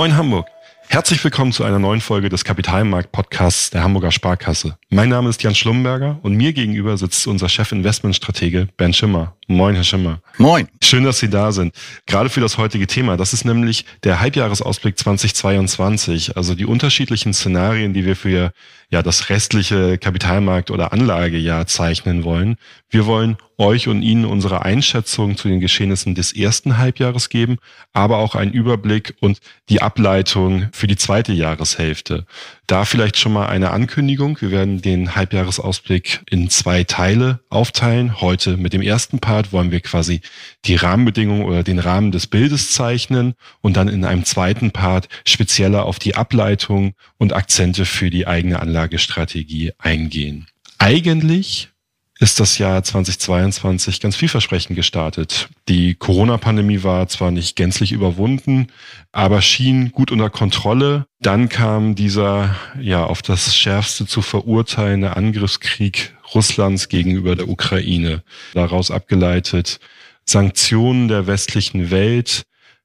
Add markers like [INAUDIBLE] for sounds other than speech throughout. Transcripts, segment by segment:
Moin Hamburg. Herzlich willkommen zu einer neuen Folge des Kapitalmarkt-Podcasts der Hamburger Sparkasse. Mein Name ist Jan Schlumberger und mir gegenüber sitzt unser Chef-Investmentstratege Bernd Schimmer. Moin, Herr Schimmer. Moin. Schön, dass Sie da sind. Gerade für das heutige Thema. Das ist nämlich der Halbjahresausblick 2022. Also die unterschiedlichen Szenarien, die wir für ja das restliche Kapitalmarkt- oder Anlagejahr zeichnen wollen. Wir wollen euch und Ihnen unsere Einschätzung zu den Geschehnissen des ersten Halbjahres geben, aber auch einen Überblick und die Ableitung für die zweite Jahreshälfte. Da vielleicht schon mal eine Ankündigung. Wir werden den Halbjahresausblick in zwei Teile aufteilen. Heute mit dem ersten Part wollen wir quasi die Rahmenbedingungen oder den Rahmen des Bildes zeichnen und dann in einem zweiten Part spezieller auf die Ableitung und Akzente für die eigene Anlagestrategie eingehen. Eigentlich ist das Jahr 2022 ganz vielversprechend gestartet. Die Corona-Pandemie war zwar nicht gänzlich überwunden, aber schien gut unter Kontrolle. Dann kam dieser ja auf das schärfste zu verurteilende Angriffskrieg Russlands gegenüber der Ukraine. Daraus abgeleitet Sanktionen der westlichen Welt,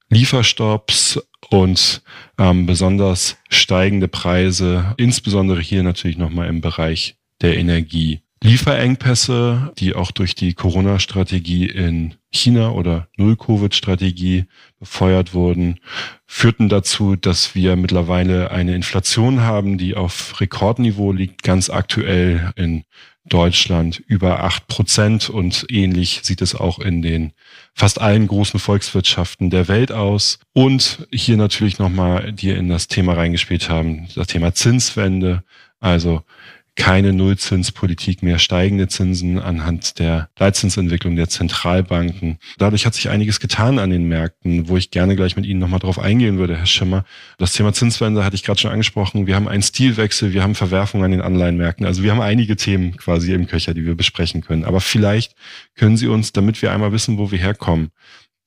Lieferstopps und ähm, besonders steigende Preise, insbesondere hier natürlich nochmal im Bereich der Energie. Lieferengpässe, die auch durch die Corona-Strategie in China oder Null-Covid-Strategie befeuert wurden, führten dazu, dass wir mittlerweile eine Inflation haben, die auf Rekordniveau liegt, ganz aktuell in Deutschland über acht Prozent und ähnlich sieht es auch in den fast allen großen Volkswirtschaften der Welt aus. Und hier natürlich nochmal, die in das Thema reingespielt haben, das Thema Zinswende. Also keine Nullzinspolitik mehr, steigende Zinsen anhand der Leitzinsentwicklung der Zentralbanken. Dadurch hat sich einiges getan an den Märkten, wo ich gerne gleich mit Ihnen nochmal drauf eingehen würde, Herr Schimmer. Das Thema Zinswende hatte ich gerade schon angesprochen. Wir haben einen Stilwechsel, wir haben Verwerfungen an den Anleihenmärkten. Also wir haben einige Themen quasi im Köcher, die wir besprechen können. Aber vielleicht können Sie uns, damit wir einmal wissen, wo wir herkommen,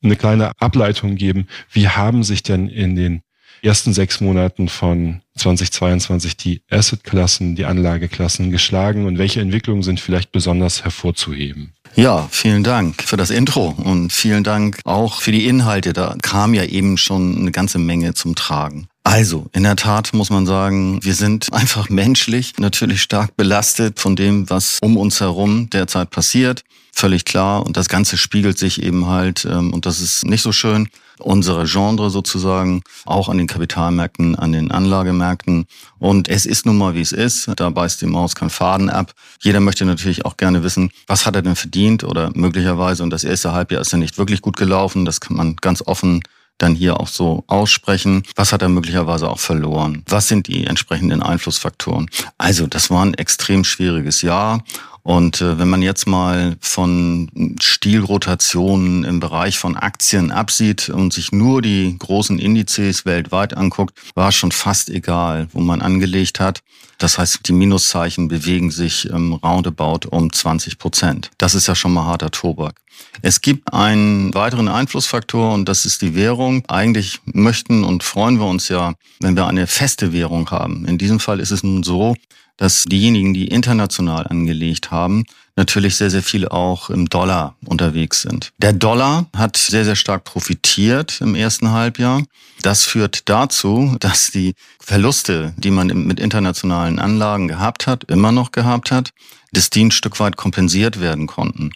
eine kleine Ableitung geben. Wie haben sich denn in den ersten sechs Monaten von 2022 die Assetklassen, die Anlageklassen geschlagen und welche Entwicklungen sind vielleicht besonders hervorzuheben? Ja, vielen Dank für das Intro und vielen Dank auch für die Inhalte. Da kam ja eben schon eine ganze Menge zum Tragen. Also, in der Tat muss man sagen, wir sind [LAUGHS] einfach menschlich natürlich stark belastet von dem, was um uns herum derzeit passiert. Völlig klar. Und das Ganze spiegelt sich eben halt, ähm, und das ist nicht so schön, unsere Genre sozusagen, auch an den Kapitalmärkten, an den Anlagemärkten. Und es ist nun mal, wie es ist. Da beißt die Maus keinen Faden ab. Jeder möchte natürlich auch gerne wissen, was hat er denn verdient oder möglicherweise, und das erste Halbjahr ist ja nicht wirklich gut gelaufen, das kann man ganz offen dann hier auch so aussprechen. Was hat er möglicherweise auch verloren? Was sind die entsprechenden Einflussfaktoren? Also, das war ein extrem schwieriges Jahr und äh, wenn man jetzt mal von Stilrotationen im Bereich von Aktien absieht und sich nur die großen Indizes weltweit anguckt, war schon fast egal, wo man angelegt hat. Das heißt, die Minuszeichen bewegen sich ähm, roundabout um 20 Prozent. Das ist ja schon mal harter Tobak. Es gibt einen weiteren Einflussfaktor und das ist die Währung. Eigentlich möchten und freuen wir uns ja, wenn wir eine feste Währung haben. In diesem Fall ist es nun so, dass diejenigen, die international angelegt haben, natürlich sehr, sehr viel auch im Dollar unterwegs sind. Der Dollar hat sehr, sehr stark profitiert im ersten Halbjahr. Das führt dazu, dass die Verluste, die man mit internationalen Anlagen gehabt hat, immer noch gehabt hat, dass die ein Stück weit kompensiert werden konnten.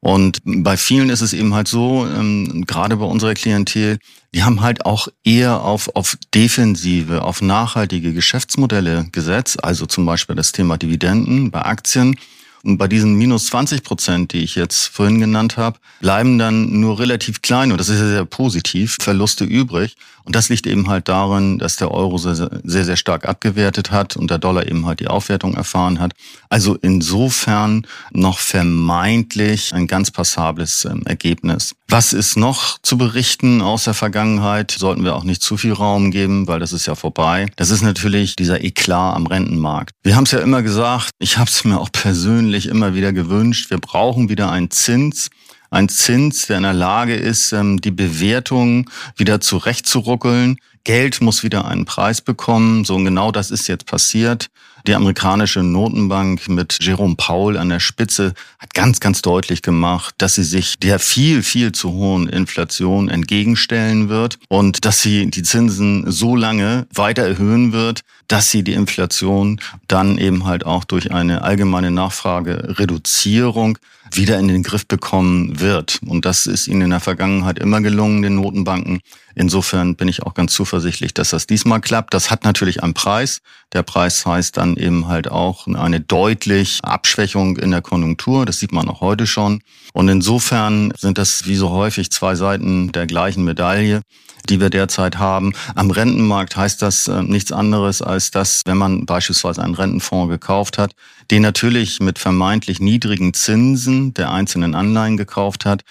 Und bei vielen ist es eben halt so, ähm, gerade bei unserer Klientel, die haben halt auch eher auf, auf defensive, auf nachhaltige Geschäftsmodelle gesetzt, also zum Beispiel das Thema Dividenden bei Aktien und bei diesen minus 20 Prozent, die ich jetzt vorhin genannt habe, bleiben dann nur relativ klein, und das ist ja sehr positiv, Verluste übrig. Und das liegt eben halt darin, dass der Euro sehr, sehr, sehr stark abgewertet hat und der Dollar eben halt die Aufwertung erfahren hat. Also insofern noch vermeintlich ein ganz passables ähm, Ergebnis. Was ist noch zu berichten aus der Vergangenheit? Sollten wir auch nicht zu viel Raum geben, weil das ist ja vorbei. Das ist natürlich dieser Eklat am Rentenmarkt. Wir haben es ja immer gesagt, ich habe es mir auch persönlich immer wieder gewünscht, wir brauchen wieder einen Zins, ein Zins, der in der Lage ist, ähm, die Bewertung wieder zurechtzuruckeln. Geld muss wieder einen Preis bekommen. So genau das ist jetzt passiert. Die amerikanische Notenbank mit Jerome Powell an der Spitze hat ganz, ganz deutlich gemacht, dass sie sich der viel, viel zu hohen Inflation entgegenstellen wird und dass sie die Zinsen so lange weiter erhöhen wird, dass sie die Inflation dann eben halt auch durch eine allgemeine Nachfragereduzierung wieder in den Griff bekommen wird. Und das ist ihnen in der Vergangenheit immer gelungen, den Notenbanken. Insofern bin ich auch ganz zuversichtlich, dass das diesmal klappt. Das hat natürlich einen Preis. Der Preis heißt dann eben halt auch eine deutlich Abschwächung in der Konjunktur. Das sieht man auch heute schon. Und insofern sind das wie so häufig zwei Seiten der gleichen Medaille die wir derzeit haben. Am Rentenmarkt heißt das äh, nichts anderes als dass, wenn man beispielsweise einen Rentenfonds gekauft hat, den natürlich mit vermeintlich niedrigen Zinsen der einzelnen Anleihen gekauft hat,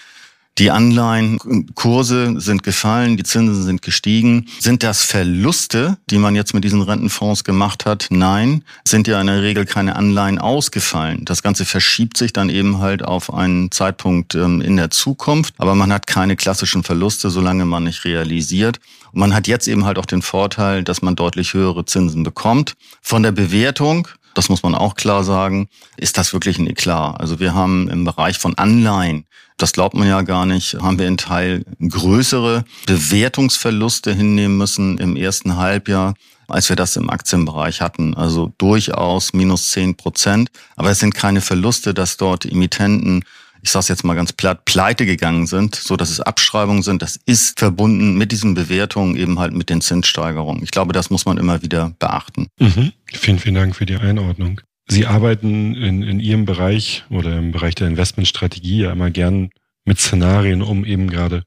die Anleihenkurse sind gefallen, die Zinsen sind gestiegen. Sind das Verluste, die man jetzt mit diesen Rentenfonds gemacht hat? Nein, sind ja in der Regel keine Anleihen ausgefallen. Das Ganze verschiebt sich dann eben halt auf einen Zeitpunkt ähm, in der Zukunft, aber man hat keine klassischen Verluste, solange man nicht realisiert. Und man hat jetzt eben halt auch den Vorteil, dass man deutlich höhere Zinsen bekommt. Von der Bewertung das muss man auch klar sagen, ist das wirklich ein Eklat. Also wir haben im Bereich von Anleihen, das glaubt man ja gar nicht, haben wir in Teil größere Bewertungsverluste hinnehmen müssen im ersten Halbjahr als wir das im Aktienbereich hatten. Also durchaus minus zehn Prozent. Aber es sind keine Verluste, dass dort Emittenten ich sage es jetzt mal ganz platt, pleite gegangen sind, so dass es Abschreibungen sind. Das ist verbunden mit diesen Bewertungen eben halt mit den Zinssteigerungen. Ich glaube, das muss man immer wieder beachten. Mhm. Vielen, vielen Dank für die Einordnung. Sie arbeiten in, in Ihrem Bereich oder im Bereich der Investmentstrategie ja immer gern mit Szenarien, um eben gerade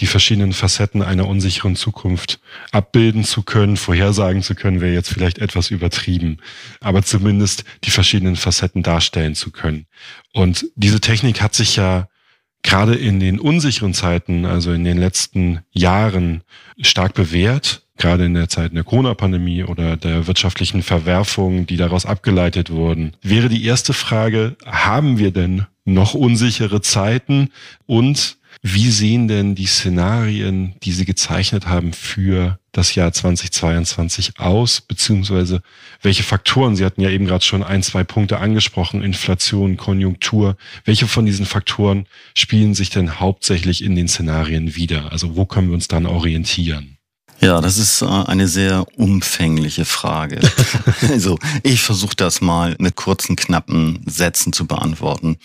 die verschiedenen Facetten einer unsicheren Zukunft abbilden zu können, vorhersagen zu können, wäre jetzt vielleicht etwas übertrieben, aber zumindest die verschiedenen Facetten darstellen zu können. Und diese Technik hat sich ja gerade in den unsicheren Zeiten, also in den letzten Jahren, stark bewährt, gerade in der Zeit der Corona-Pandemie oder der wirtschaftlichen Verwerfungen, die daraus abgeleitet wurden. Wäre die erste Frage, haben wir denn noch unsichere Zeiten und wie sehen denn die Szenarien, die Sie gezeichnet haben für das Jahr 2022 aus, beziehungsweise welche Faktoren, Sie hatten ja eben gerade schon ein, zwei Punkte angesprochen, Inflation, Konjunktur, welche von diesen Faktoren spielen sich denn hauptsächlich in den Szenarien wieder? Also wo können wir uns dann orientieren? Ja, das ist äh, eine sehr umfängliche Frage. [LAUGHS] also ich versuche das mal mit kurzen, knappen Sätzen zu beantworten.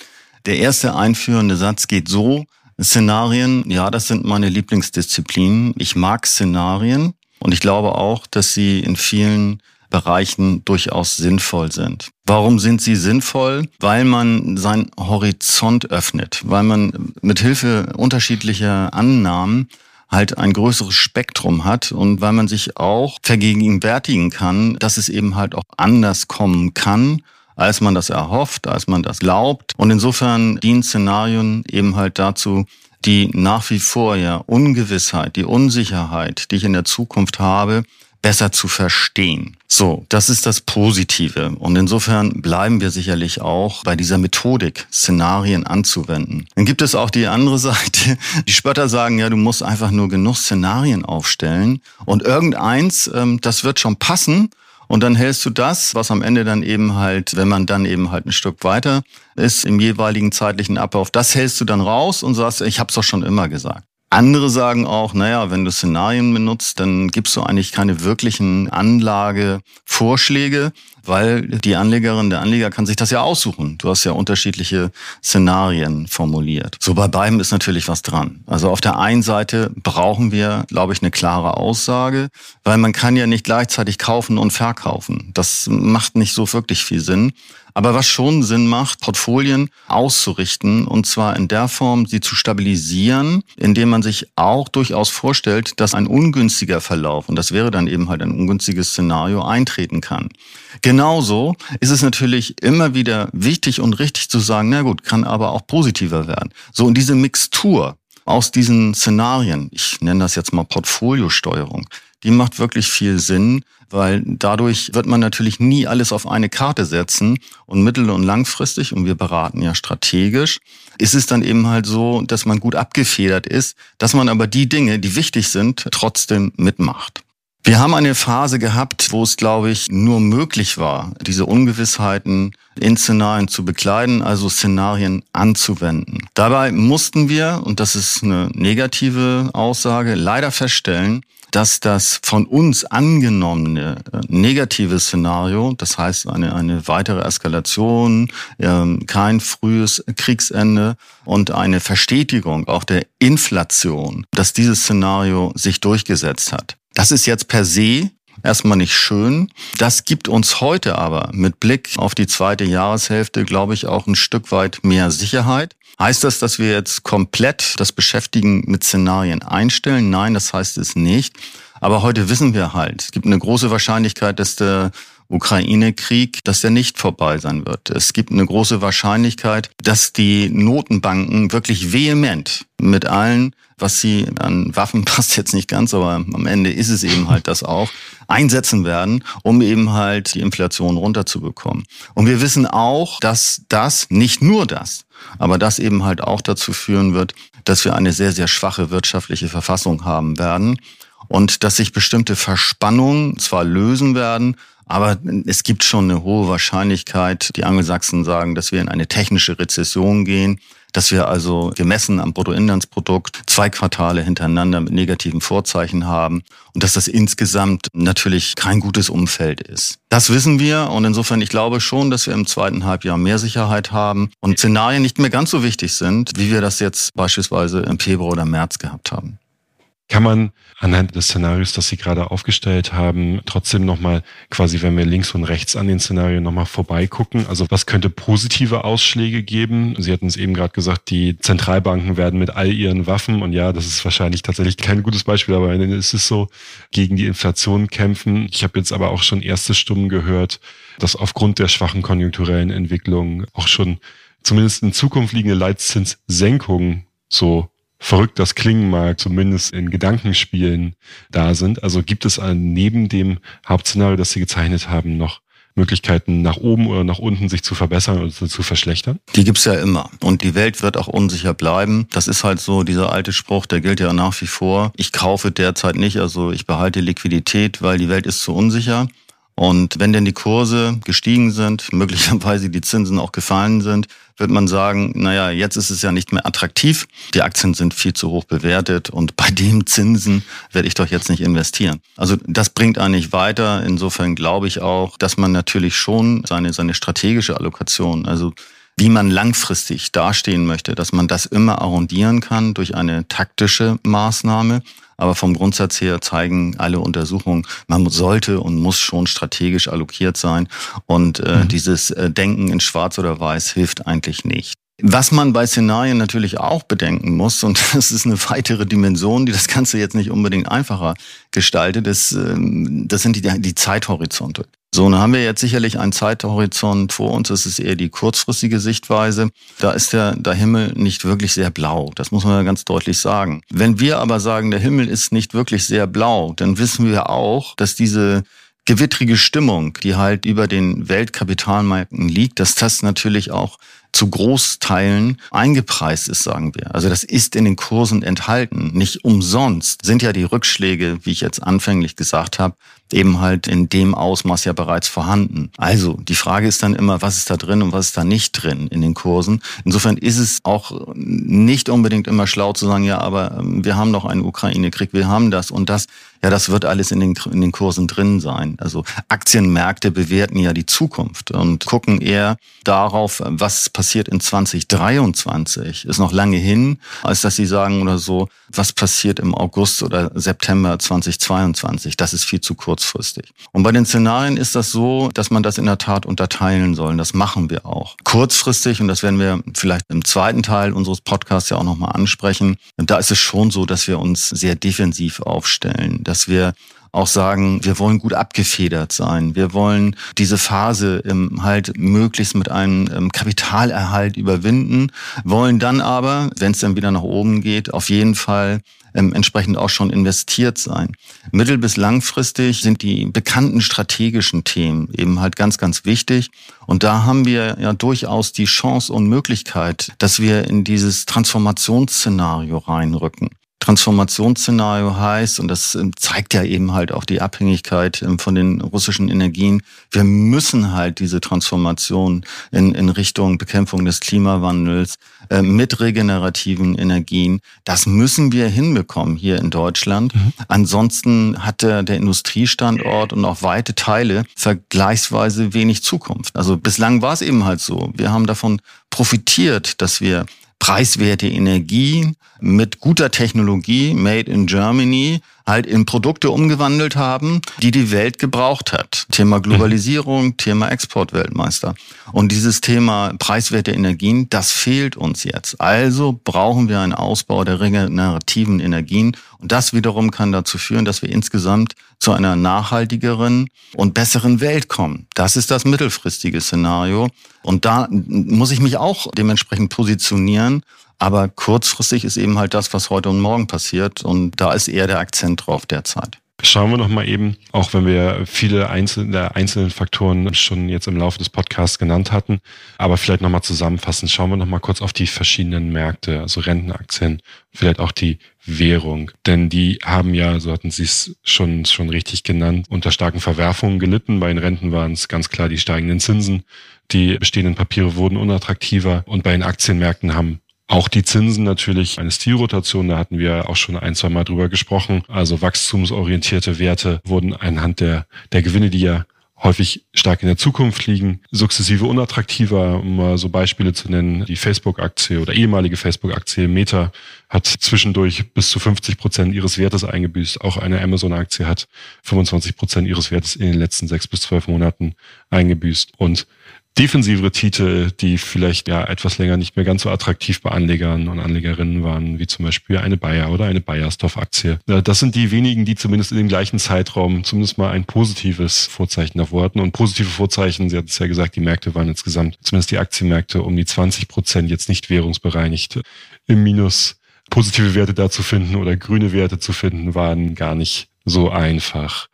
Der erste einführende Satz geht so, Szenarien, ja, das sind meine Lieblingsdisziplinen. Ich mag Szenarien und ich glaube auch, dass sie in vielen Bereichen durchaus sinnvoll sind. Warum sind sie sinnvoll? Weil man seinen Horizont öffnet, weil man mit Hilfe unterschiedlicher Annahmen halt ein größeres Spektrum hat und weil man sich auch vergegenwärtigen kann, dass es eben halt auch anders kommen kann als man das erhofft, als man das glaubt. Und insofern dienen Szenarien eben halt dazu, die nach wie vor ja Ungewissheit, die Unsicherheit, die ich in der Zukunft habe, besser zu verstehen. So, das ist das Positive. Und insofern bleiben wir sicherlich auch bei dieser Methodik, Szenarien anzuwenden. Dann gibt es auch die andere [LAUGHS] Seite. Die Spötter sagen, ja, du musst einfach nur genug Szenarien aufstellen und irgendeins, ähm, das wird schon passen und dann hältst du das, was am Ende dann eben halt, wenn man dann eben halt ein Stück weiter ist im jeweiligen zeitlichen Ablauf, das hältst du dann raus und sagst, ich habe es doch schon immer gesagt. Andere sagen auch, naja, wenn du Szenarien benutzt, dann gibst du eigentlich keine wirklichen Anlagevorschläge, weil die Anlegerin, der Anleger kann sich das ja aussuchen. Du hast ja unterschiedliche Szenarien formuliert. So bei beiden ist natürlich was dran. Also auf der einen Seite brauchen wir, glaube ich, eine klare Aussage, weil man kann ja nicht gleichzeitig kaufen und verkaufen. Das macht nicht so wirklich viel Sinn. Aber was schon Sinn macht, Portfolien auszurichten und zwar in der Form, sie zu stabilisieren, indem man sich auch durchaus vorstellt, dass ein ungünstiger Verlauf, und das wäre dann eben halt ein ungünstiges Szenario, eintreten kann. Genauso ist es natürlich immer wieder wichtig und richtig zu sagen, na gut, kann aber auch positiver werden. So, und diese Mixtur aus diesen Szenarien, ich nenne das jetzt mal Portfoliosteuerung, die macht wirklich viel Sinn, weil dadurch wird man natürlich nie alles auf eine Karte setzen und mittel- und langfristig, und wir beraten ja strategisch, ist es dann eben halt so, dass man gut abgefedert ist, dass man aber die Dinge, die wichtig sind, trotzdem mitmacht. Wir haben eine Phase gehabt, wo es, glaube ich, nur möglich war, diese Ungewissheiten in Szenarien zu bekleiden, also Szenarien anzuwenden. Dabei mussten wir, und das ist eine negative Aussage, leider feststellen, dass das von uns angenommene äh, negative Szenario, das heißt eine, eine weitere Eskalation, äh, kein frühes Kriegsende und eine Verstetigung auch der Inflation, dass dieses Szenario sich durchgesetzt hat. Das ist jetzt per se erstmal nicht schön. Das gibt uns heute aber mit Blick auf die zweite Jahreshälfte, glaube ich, auch ein Stück weit mehr Sicherheit. Heißt das, dass wir jetzt komplett das Beschäftigen mit Szenarien einstellen? Nein, das heißt es nicht. Aber heute wissen wir halt, es gibt eine große Wahrscheinlichkeit, dass der Ukraine-Krieg, dass der nicht vorbei sein wird. Es gibt eine große Wahrscheinlichkeit, dass die Notenbanken wirklich vehement mit allen, was sie an Waffen passt [LAUGHS] jetzt nicht ganz, aber am Ende ist es eben halt das auch, einsetzen werden, um eben halt die Inflation runterzubekommen. Und wir wissen auch, dass das, nicht nur das, aber das eben halt auch dazu führen wird, dass wir eine sehr, sehr schwache wirtschaftliche Verfassung haben werden und dass sich bestimmte Verspannungen zwar lösen werden, aber es gibt schon eine hohe Wahrscheinlichkeit, die Angelsachsen sagen, dass wir in eine technische Rezession gehen, dass wir also gemessen am Bruttoinlandsprodukt zwei Quartale hintereinander mit negativen Vorzeichen haben und dass das insgesamt natürlich kein gutes Umfeld ist. Das wissen wir und insofern ich glaube schon, dass wir im zweiten Halbjahr mehr Sicherheit haben und Szenarien nicht mehr ganz so wichtig sind, wie wir das jetzt beispielsweise im Februar oder März gehabt haben. Kann man anhand des Szenarios, das Sie gerade aufgestellt haben, trotzdem nochmal quasi, wenn wir links und rechts an den Szenarien nochmal vorbeigucken? Also was könnte positive Ausschläge geben? Sie hatten es eben gerade gesagt, die Zentralbanken werden mit all ihren Waffen, und ja, das ist wahrscheinlich tatsächlich kein gutes Beispiel, aber es ist so, gegen die Inflation kämpfen. Ich habe jetzt aber auch schon erste Stimmen gehört, dass aufgrund der schwachen konjunkturellen Entwicklung auch schon zumindest in Zukunft liegende Leitzinssenkungen so verrückt das klingen mag, zumindest in Gedankenspielen da sind. Also gibt es neben dem Hauptszenario, das Sie gezeichnet haben, noch Möglichkeiten nach oben oder nach unten sich zu verbessern oder zu verschlechtern? Die gibt's ja immer. Und die Welt wird auch unsicher bleiben. Das ist halt so, dieser alte Spruch, der gilt ja nach wie vor. Ich kaufe derzeit nicht, also ich behalte Liquidität, weil die Welt ist zu unsicher. Und wenn denn die Kurse gestiegen sind, [LAUGHS] möglicherweise die Zinsen auch gefallen sind, wird man sagen, naja, jetzt ist es ja nicht mehr attraktiv. Die Aktien sind viel zu hoch bewertet und bei dem Zinsen werde ich doch jetzt nicht investieren. Also das bringt eigentlich weiter. Insofern glaube ich auch, dass man natürlich schon seine, seine strategische Allokation, also wie man langfristig dastehen möchte, dass man das immer arrondieren kann durch eine taktische Maßnahme. Aber vom Grundsatz her zeigen alle Untersuchungen, man sollte und muss schon strategisch allokiert sein. Und äh, mhm. dieses äh, Denken in Schwarz oder Weiß hilft eigentlich nicht. Was man bei Szenarien natürlich auch bedenken muss, und [LAUGHS] das ist eine weitere Dimension, die das Ganze jetzt nicht unbedingt einfacher gestaltet, ist, ähm, das sind die, die Zeithorizonte. So, dann haben wir jetzt sicherlich einen Zeithorizont vor uns. Das ist eher die kurzfristige Sichtweise. Da ist der, der Himmel nicht wirklich sehr blau. Das muss man ja ganz deutlich sagen. Wenn wir aber sagen, der Himmel ist nicht wirklich sehr blau, dann wissen wir auch, dass diese gewittrige Stimmung, die halt über den Weltkapitalmärkten liegt, dass das natürlich auch zu Großteilen eingepreist ist, sagen wir. Also das ist in den Kursen enthalten. Nicht umsonst sind ja die Rückschläge, wie ich jetzt anfänglich gesagt habe, eben halt in dem Ausmaß ja bereits vorhanden. Also die Frage ist dann immer, was ist da drin und was ist da nicht drin in den Kursen. Insofern ist es auch nicht unbedingt immer schlau zu sagen, ja, aber ähm, wir haben noch einen Ukraine-Krieg, wir haben das und das. Ja, das wird alles in den, in den Kursen drin sein. Also Aktienmärkte bewerten ja die Zukunft und gucken eher darauf, was passiert in 2023. Ist noch lange hin, als dass sie sagen oder so, was passiert im August oder September 2022. Das ist viel zu kurzfristig. Und bei den Szenarien ist das so, dass man das in der Tat unterteilen soll. Das machen wir auch. Kurzfristig, und das werden wir vielleicht im zweiten Teil unseres Podcasts ja auch nochmal ansprechen, da ist es schon so, dass wir uns sehr defensiv aufstellen, dass wir auch sagen, wir wollen gut abgefedert sein. Wir wollen diese Phase halt möglichst mit einem ähm, Kapitalerhalt überwinden, wollen dann aber, wenn es dann wieder nach oben geht, auf jeden Fall ähm, entsprechend auch schon investiert sein. Mittel- bis langfristig sind die bekannten strategischen Themen eben halt ganz, ganz wichtig. Und da haben wir ja durchaus die Chance und Möglichkeit, dass wir in dieses Transformationsszenario reinrücken. Transformationsszenario heißt, und das ähm, zeigt ja eben halt auch die Abhängigkeit ähm, von den russischen Energien, wir müssen halt diese Transformation in, in Richtung Bekämpfung des Klimawandels äh, mit regenerativen Energien, das müssen wir hinbekommen hier in Deutschland. Mhm. Ansonsten hat der, der Industriestandort und auch weite Teile vergleichsweise wenig Zukunft. Also bislang war es eben halt so. Wir haben davon profitiert, dass wir preiswerte Energie mit guter Technologie, made in Germany, halt in Produkte umgewandelt haben, die die Welt gebraucht hat. Thema Globalisierung, mhm. Thema Exportweltmeister. Und dieses Thema preiswerte Energien, das fehlt uns jetzt. Also brauchen wir einen Ausbau der regenerativen Energien. Und das wiederum kann dazu führen, dass wir insgesamt zu einer nachhaltigeren und besseren Welt kommen. Das ist das mittelfristige Szenario. Und da muss ich mich auch dementsprechend positionieren aber kurzfristig ist eben halt das, was heute und morgen passiert. Und da ist eher der Akzent drauf derzeit. Schauen wir noch mal eben, auch wenn wir viele einzelne, einzelnen Faktoren schon jetzt im Laufe des Podcasts genannt hatten, aber vielleicht noch mal zusammenfassend, schauen wir noch mal kurz auf die verschiedenen Märkte, also Rentenaktien, vielleicht auch die Währung, denn die haben ja, so hatten Sie es schon schon richtig genannt, unter starken Verwerfungen gelitten. Bei den Renten waren es ganz klar die steigenden Zinsen, die bestehenden Papiere wurden unattraktiver und bei den Aktienmärkten haben auch die Zinsen natürlich eine Stilrotation, da hatten wir auch schon ein, zwei Mal drüber gesprochen. Also wachstumsorientierte Werte wurden anhand der, der Gewinne, die ja häufig stark in der Zukunft liegen, sukzessive unattraktiver, um mal so Beispiele zu nennen. Die Facebook-Aktie oder ehemalige Facebook-Aktie Meta hat zwischendurch bis zu 50 Prozent ihres Wertes eingebüßt. Auch eine Amazon-Aktie hat 25 Prozent ihres Wertes in den letzten sechs bis zwölf Monaten eingebüßt. Und defensivere Titel, die vielleicht ja etwas länger nicht mehr ganz so attraktiv bei Anlegern und Anlegerinnen waren, wie zum Beispiel eine Bayer oder eine Bayersdorf-Aktie. Das sind die wenigen, die zumindest in dem gleichen Zeitraum zumindest mal ein positives Vorzeichen davor hatten. Und positive Vorzeichen, Sie hatten es ja gesagt, die Märkte waren insgesamt, zumindest die Aktienmärkte, um die 20 Prozent jetzt nicht währungsbereinigt im Minus. Positive Werte da zu finden oder grüne Werte zu finden, waren gar nicht so einfach.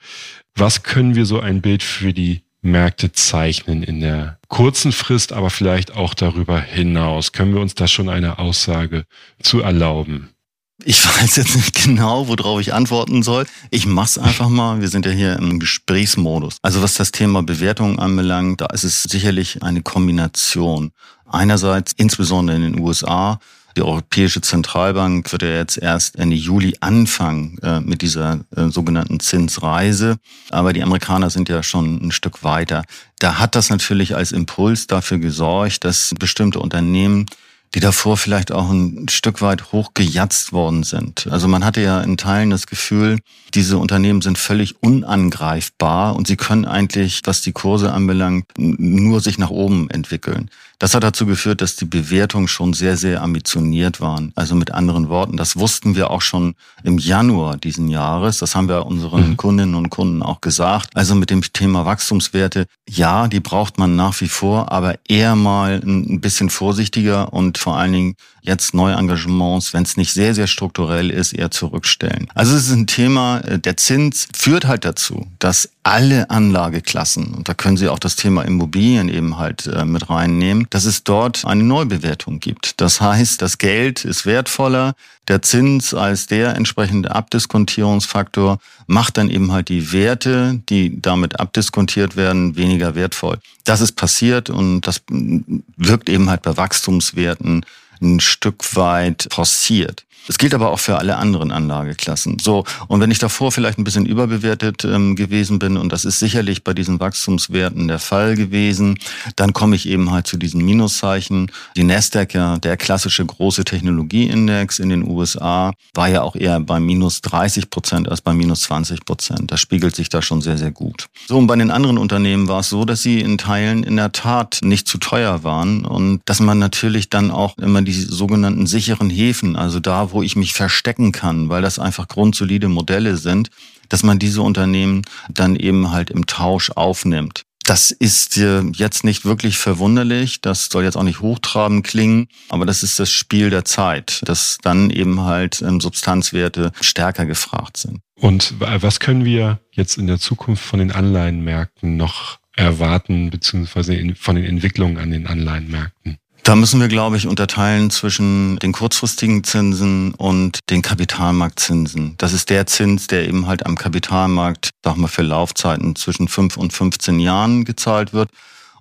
Was können wir so ein Bild für die Märkte zeichnen in der kurzen Frist, aber vielleicht auch darüber hinaus? Können wir uns da schon eine Aussage zu erlauben? Ich weiß jetzt nicht genau, worauf ich antworten soll. Ich mach's einfach mal. Wir sind ja hier im Gesprächsmodus. Also was das Thema Bewertung anbelangt, da ist es sicherlich eine Kombination. Einerseits, insbesondere in den USA, die Europäische Zentralbank wird ja jetzt erst Ende Juli anfangen äh, mit dieser äh, sogenannten Zinsreise. Aber die Amerikaner sind ja schon ein Stück weiter. Da hat das natürlich als Impuls dafür gesorgt, dass bestimmte Unternehmen die davor vielleicht auch ein Stück weit hochgejatzt worden sind. Also man hatte ja in Teilen das Gefühl, diese Unternehmen sind völlig unangreifbar und sie können eigentlich, was die Kurse anbelangt, nur sich nach oben entwickeln. Das hat dazu geführt, dass die Bewertungen schon sehr, sehr ambitioniert waren. Also mit anderen Worten, das wussten wir auch schon im Januar diesen Jahres. Das haben wir unseren mhm. Kundinnen und Kunden auch gesagt. Also mit dem Thema Wachstumswerte, ja, die braucht man nach wie vor, aber eher mal ein bisschen vorsichtiger und vor allen Dingen jetzt Neuengagements, wenn es nicht sehr, sehr strukturell ist, eher zurückstellen. Also es ist ein Thema, äh, der Zins führt halt dazu, dass alle Anlageklassen, und da können Sie auch das Thema Immobilien eben halt äh, mit reinnehmen, dass es dort eine Neubewertung gibt. Das heißt, das Geld ist wertvoller, der Zins als der entsprechende Abdiskontierungsfaktor macht dann eben halt die Werte, die damit abdiskontiert werden, weniger wertvoll. Das ist passiert und das wirkt eben halt bei Wachstumswerten ein Stück weit forciert. Das gilt aber auch für alle anderen Anlageklassen. So, und wenn ich davor vielleicht ein bisschen überbewertet ähm, gewesen bin, und das ist sicherlich bei diesen Wachstumswerten der Fall gewesen, dann komme ich eben halt zu diesen Minuszeichen. Die Nasdaq, ja, der klassische große Technologieindex in den USA, war ja auch eher bei minus 30 Prozent als bei minus 20 Prozent. Das spiegelt sich da schon sehr, sehr gut. So, und bei den anderen Unternehmen war es so, dass sie in Teilen in der Tat nicht zu teuer waren und dass man natürlich dann auch immer die sogenannten sicheren Häfen, also da, wo ich mich verstecken kann, weil das einfach grundsolide Modelle sind, dass man diese Unternehmen dann eben halt im Tausch aufnimmt. Das ist jetzt nicht wirklich verwunderlich, das soll jetzt auch nicht hochtrabend klingen, aber das ist das Spiel der Zeit, dass dann eben halt ähm, Substanzwerte stärker gefragt sind. Und was können wir jetzt in der Zukunft von den Anleihenmärkten noch erwarten, beziehungsweise von den Entwicklungen an den Anleihenmärkten? Da müssen wir, glaube ich, unterteilen zwischen den kurzfristigen Zinsen und den Kapitalmarktzinsen. Das ist der Zins, der eben halt am Kapitalmarkt, sag mal, für Laufzeiten zwischen 5 und 15 Jahren gezahlt wird.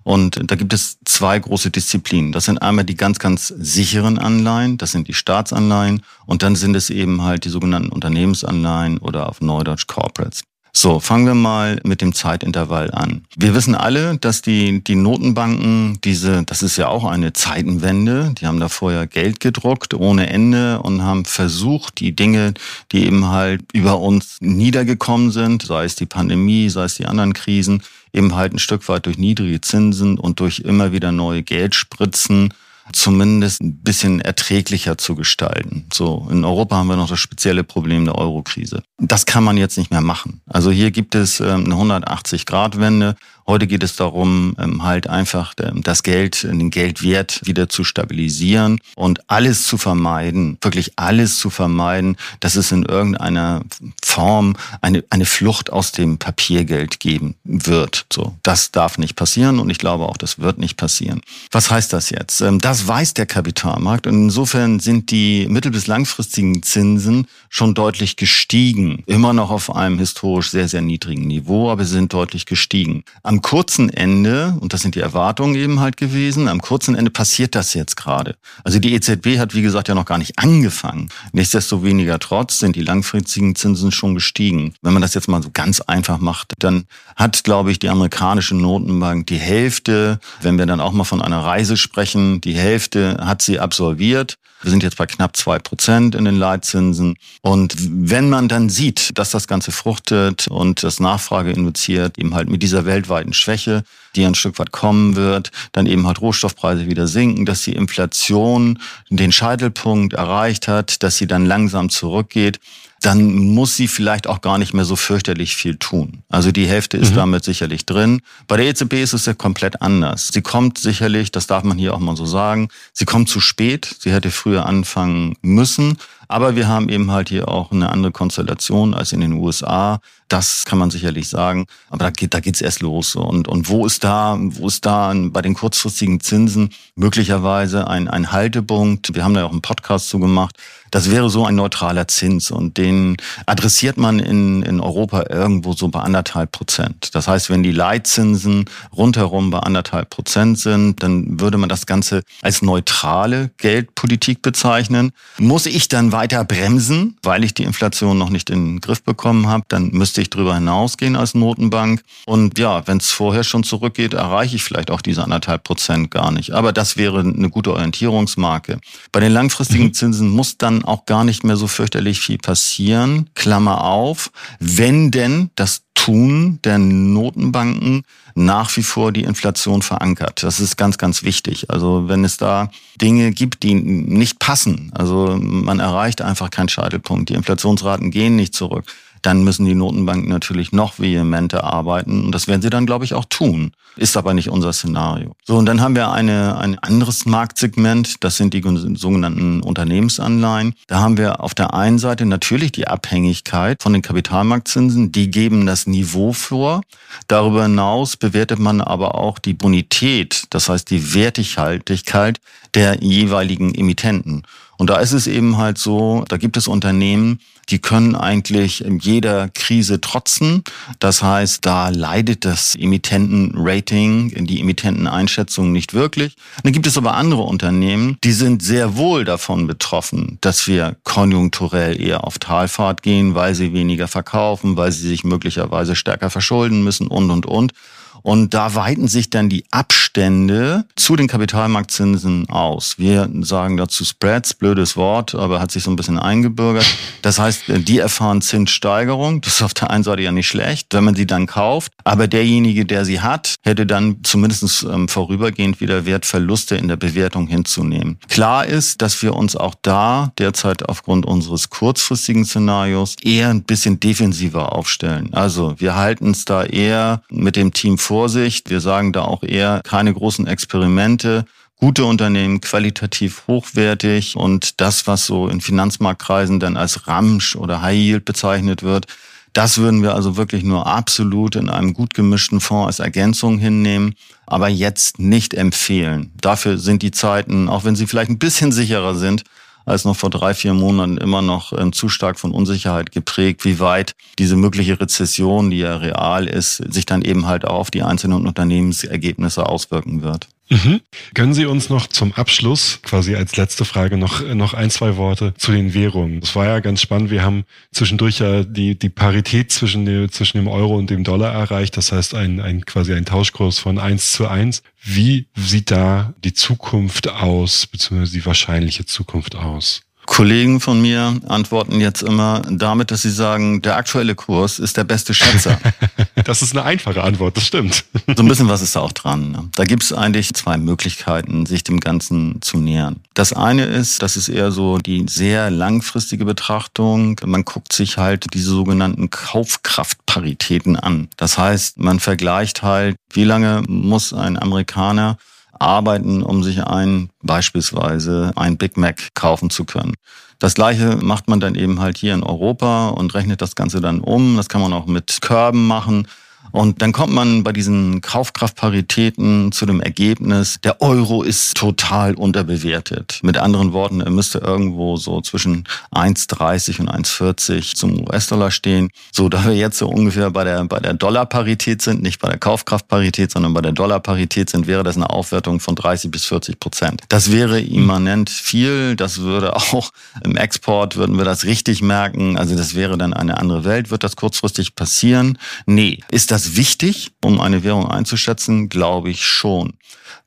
Und da gibt es zwei große Disziplinen. Das sind einmal die ganz, ganz sicheren Anleihen, das sind die Staatsanleihen und dann sind es eben halt die sogenannten Unternehmensanleihen oder auf Neudeutsch Corporates. So, fangen wir mal mit dem Zeitintervall an. Wir wissen alle, dass die, die Notenbanken diese, das ist ja auch eine Zeitenwende, die haben da vorher Geld gedruckt ohne Ende und haben versucht, die Dinge, die eben halt über uns niedergekommen sind, sei es die Pandemie, sei es die anderen Krisen, eben halt ein Stück weit durch niedrige Zinsen und durch immer wieder neue Geldspritzen zumindest ein bisschen erträglicher zu gestalten. So, in Europa haben wir noch das spezielle Problem der Eurokrise. Das kann man jetzt nicht mehr machen. Also hier gibt es ähm, eine 180-Grad-Wende Heute geht es darum, ähm, halt einfach ähm, das Geld, den Geldwert wieder zu stabilisieren und alles zu vermeiden, wirklich alles zu vermeiden, dass es in irgendeiner Form eine, eine Flucht aus dem Papiergeld geben wird. So, das darf nicht passieren und ich glaube auch, das wird nicht passieren. Was heißt das jetzt? Ähm, das weiß der Kapitalmarkt und insofern sind die mittel- bis langfristigen Zinsen schon deutlich gestiegen. Immer noch auf einem historisch sehr, sehr niedrigen Niveau, aber sie sind deutlich gestiegen. Am kurzen Ende, und das sind die Erwartungen eben halt gewesen, am kurzen Ende passiert das jetzt gerade. Also die EZB hat, wie gesagt, ja noch gar nicht angefangen. Nichtsdestoweniger trotz sind die langfristigen Zinsen schon gestiegen. Wenn man das jetzt mal so ganz einfach macht, dann hat, glaube ich, die amerikanische Notenbank die Hälfte, wenn wir dann auch mal von einer Reise sprechen, die Hälfte hat sie absolviert. Wir sind jetzt bei knapp zwei Prozent in den Leitzinsen. Und wenn man dann sieht, dass das Ganze fruchtet und das Nachfrage induziert, eben halt mit dieser weltweiten Schwäche, die ein Stück weit kommen wird, dann eben halt Rohstoffpreise wieder sinken, dass die Inflation den Scheitelpunkt erreicht hat, dass sie dann langsam zurückgeht, dann muss sie vielleicht auch gar nicht mehr so fürchterlich viel tun. Also die Hälfte ist mhm. damit sicherlich drin. Bei der EZB ist es ja komplett anders. Sie kommt sicherlich, das darf man hier auch mal so sagen, sie kommt zu spät. Sie hätte früher anfangen müssen. Aber wir haben eben halt hier auch eine andere Konstellation als in den USA. Das kann man sicherlich sagen. Aber da geht, da geht's erst los. Und, und wo ist da, wo ist da bei den kurzfristigen Zinsen möglicherweise ein, ein Haltepunkt? Wir haben da auch einen Podcast zu gemacht. Das wäre so ein neutraler Zins und den adressiert man in, in Europa irgendwo so bei anderthalb Prozent. Das heißt, wenn die Leitzinsen rundherum bei anderthalb Prozent sind, dann würde man das Ganze als neutrale Geldpolitik bezeichnen. Muss ich dann weiter bremsen, weil ich die Inflation noch nicht in den Griff bekommen habe, dann müsste ich drüber hinausgehen als Notenbank. Und ja, wenn es vorher schon zurückgeht, erreiche ich vielleicht auch diese anderthalb Prozent gar nicht. Aber das wäre eine gute Orientierungsmarke. Bei den langfristigen mhm. Zinsen muss dann auch gar nicht mehr so fürchterlich viel passieren. Klammer auf, wenn denn das Tun der Notenbanken nach wie vor die Inflation verankert. Das ist ganz, ganz wichtig. Also wenn es da Dinge gibt, die nicht passen, also man erreicht einfach keinen Scheitelpunkt, die Inflationsraten gehen nicht zurück, dann müssen die Notenbanken natürlich noch vehementer arbeiten. Und das werden sie dann, glaube ich, auch tun. Ist aber nicht unser Szenario. So, und dann haben wir eine, ein anderes Marktsegment. Das sind die sogenannten Unternehmensanleihen. Da haben wir auf der einen Seite natürlich die Abhängigkeit von den Kapitalmarktzinsen. Die geben das Niveau vor. Darüber hinaus bewertet man aber auch die Bonität, das heißt die Wertighaltigkeit der jeweiligen Emittenten. Und da ist es eben halt so, da gibt es Unternehmen, die können eigentlich in jeder Krise trotzen. Das heißt, da leidet das Emittentenrating, die Emittenteneinschätzung nicht wirklich. Dann gibt es aber andere Unternehmen, die sind sehr wohl davon betroffen, dass wir konjunkturell eher auf Talfahrt gehen, weil sie weniger verkaufen, weil sie sich möglicherweise stärker verschulden müssen und, und, und. Und da weiten sich dann die Abstände zu den Kapitalmarktzinsen aus. Wir sagen dazu Spreads, blödes Wort, aber hat sich so ein bisschen eingebürgert. Das heißt, die erfahren Zinssteigerung. Das ist auf der einen Seite ja nicht schlecht, wenn man sie dann kauft. Aber derjenige, der sie hat, hätte dann zumindest ähm, vorübergehend wieder Wertverluste in der Bewertung hinzunehmen. Klar ist, dass wir uns auch da derzeit aufgrund unseres kurzfristigen Szenarios eher ein bisschen defensiver aufstellen. Also wir halten es da eher mit dem Team vor, Vorsicht. Wir sagen da auch eher keine großen Experimente. Gute Unternehmen, qualitativ hochwertig und das, was so in Finanzmarktkreisen dann als Ramsch oder High Yield bezeichnet wird, Das würden wir also wirklich nur absolut in einem gut gemischten Fonds als Ergänzung hinnehmen, aber jetzt nicht empfehlen. Dafür sind die Zeiten, auch wenn sie vielleicht ein bisschen sicherer sind, als noch vor drei, vier Monaten immer noch ähm, zu stark von Unsicherheit geprägt, wie weit diese mögliche Rezession, die ja real ist, sich dann eben halt auch auf die einzelnen Unternehmensergebnisse auswirken wird. Mhm. Können Sie uns noch zum Abschluss, quasi als letzte Frage, noch, noch ein, zwei Worte zu den Währungen? Das war ja ganz spannend. Wir haben zwischendurch ja die, die Parität zwischen, dem, zwischen dem Euro und dem Dollar erreicht. Das heißt, ein, ein, quasi ein Tauschkurs von eins zu eins. Wie sieht da die Zukunft aus, beziehungsweise die wahrscheinliche Zukunft aus? Kollegen von mir antworten jetzt immer damit, dass sie sagen, der aktuelle Kurs ist der beste Schätzer. [LAUGHS] das ist eine einfache Antwort, das stimmt. [LAUGHS] so ein bisschen was ist da auch dran. Ne? Da gibt es eigentlich zwei Möglichkeiten, sich dem Ganzen zu nähern. Das eine ist, das ist eher so die sehr langfristige Betrachtung. Man guckt sich halt diese sogenannten Kaufkraftparitäten an. Das heißt, man vergleicht halt, wie lange muss ein Amerikaner arbeiten, um sich ein beispielsweise ein Big Mac kaufen zu können. Das gleiche macht man dann eben halt hier in Europa und rechnet das Ganze dann um. Das kann man auch mit Körben machen. Und dann kommt man bei diesen Kaufkraftparitäten zu dem Ergebnis, der Euro ist total unterbewertet. Mit anderen Worten, er müsste irgendwo so zwischen 1,30 und 1,40 zum US-Dollar stehen. So, da wir jetzt so ungefähr bei der, bei der Dollarparität sind, nicht bei der Kaufkraftparität, sondern bei der Dollarparität sind, wäre das eine Aufwertung von 30 bis 40 Prozent. Das wäre immanent viel. Das würde auch im Export, würden wir das richtig merken. Also das wäre dann eine andere Welt. Wird das kurzfristig passieren? Nee. Ist das das wichtig, um eine Währung einzuschätzen? Glaube ich schon.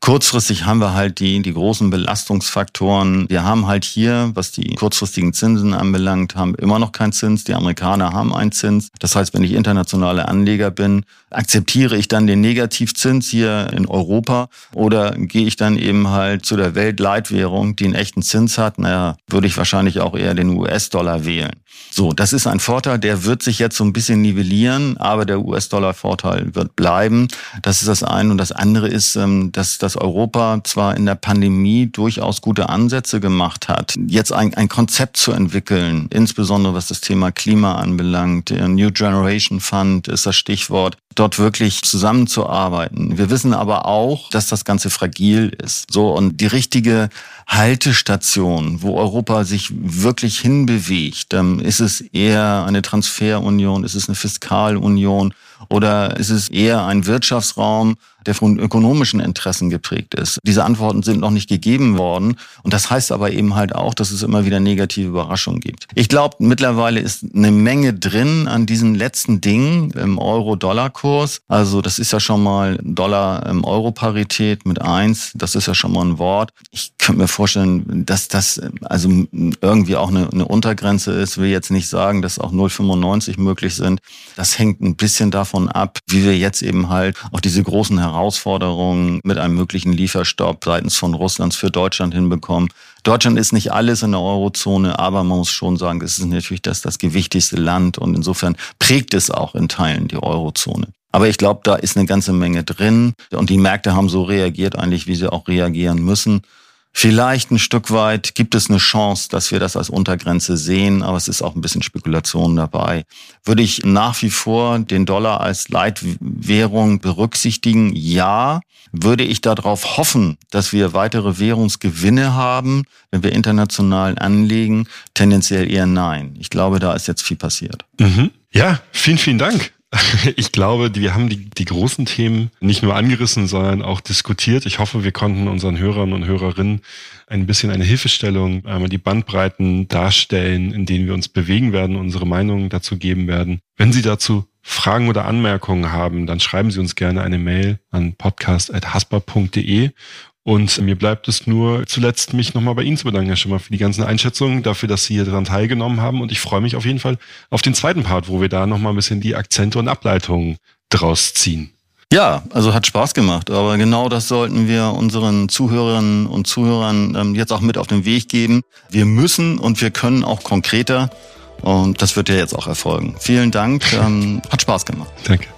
Kurzfristig haben wir halt die, die großen Belastungsfaktoren. Wir haben halt hier, was die kurzfristigen Zinsen anbelangt, haben immer noch keinen Zins. Die Amerikaner haben einen Zins. Das heißt, wenn ich internationale Anleger bin, akzeptiere ich dann den Negativzins hier in Europa oder gehe ich dann eben halt zu der Weltleitwährung, die einen echten Zins hat? Naja, würde ich wahrscheinlich auch eher den US-Dollar wählen. So, das ist ein Vorteil, der wird sich jetzt so ein bisschen nivellieren, aber der US-Dollar-Vorteil wird bleiben. Das ist das eine. Und das andere ist, ähm, dass, dass Europa zwar in der Pandemie durchaus gute Ansätze gemacht hat, jetzt ein, ein Konzept zu entwickeln, insbesondere was das Thema Klima anbelangt. Der New Generation Fund ist das Stichwort dort wirklich zusammenzuarbeiten. Wir wissen aber auch, dass das Ganze fragil ist. So und die richtige Haltestation, wo Europa sich wirklich hinbewegt, ähm, ist es eher eine Transferunion, ist es eine Fiskalunion oder ist es eher ein Wirtschaftsraum, der von ökonomischen Interessen geprägt ist. Diese Antworten sind noch nicht gegeben worden. Und das heißt aber eben halt auch, dass es immer wieder negative Überraschungen gibt. Ich glaube, mittlerweile ist eine Menge drin an diesen letzten Dingen im Euro-Dollar-Kurs. Also das ist ja schon mal Dollar im Euro-Parität mit eins. Das ist ja schon mal ein Wort. Ich könnte mir vorstellen, dass das also irgendwie auch eine, eine Untergrenze ist. Ich will jetzt nicht sagen, dass auch 0,95 möglich sind. Das hängt ein bisschen davon ab, wie wir jetzt eben halt auch diese großen Herausforderungen Herausforderungen mit einem möglichen Lieferstopp seitens von Russlands für Deutschland hinbekommen. Deutschland ist nicht alles in der Eurozone, aber man muss schon sagen, es ist natürlich das, das gewichtigste Land und insofern prägt es auch in Teilen die Eurozone. Aber ich glaube, da ist eine ganze Menge drin und die Märkte haben so reagiert eigentlich, wie sie auch reagieren müssen. Vielleicht ein Stück weit gibt es eine Chance, dass wir das als Untergrenze sehen, aber es ist auch ein bisschen Spekulation dabei. Würde ich nach wie vor den Dollar als Leitwährung berücksichtigen? Ja. Würde ich darauf hoffen, dass wir weitere Währungsgewinne haben, wenn wir international anlegen? Tendenziell eher nein. Ich glaube, da ist jetzt viel passiert. Mhm. Ja, vielen, vielen Dank. [LAUGHS] Ich glaube, wir haben die, die großen Themen nicht nur angerissen, sondern auch diskutiert. Ich hoffe, wir konnten unseren Hörern und Hörerinnen ein bisschen eine Hilfestellung, einmal die Bandbreiten darstellen, in denen wir uns bewegen werden, unsere Meinungen dazu geben werden. Wenn Sie dazu Fragen oder Anmerkungen haben, dann schreiben Sie uns gerne eine Mail an podcast.hasper.de und mir bleibt es nur zuletzt, mich nochmal bei Ihnen zu bedanken, Herr Schimmer, für die ganzen Einschätzungen, dafür, dass Sie hier daran teilgenommen haben. Und ich freue mich auf jeden Fall auf den zweiten Part, wo wir da nochmal ein bisschen die Akzente und Ableitungen draus ziehen. Ja, also hat Spaß gemacht. Aber genau das sollten wir unseren Zuhörerinnen und Zuhörern ähm, jetzt auch mit auf den Weg geben. Wir müssen und wir können auch konkreter. Und das wird ja jetzt auch erfolgen. Vielen Dank. [LAUGHS] Ähm, hat Spaß gemacht. Danke.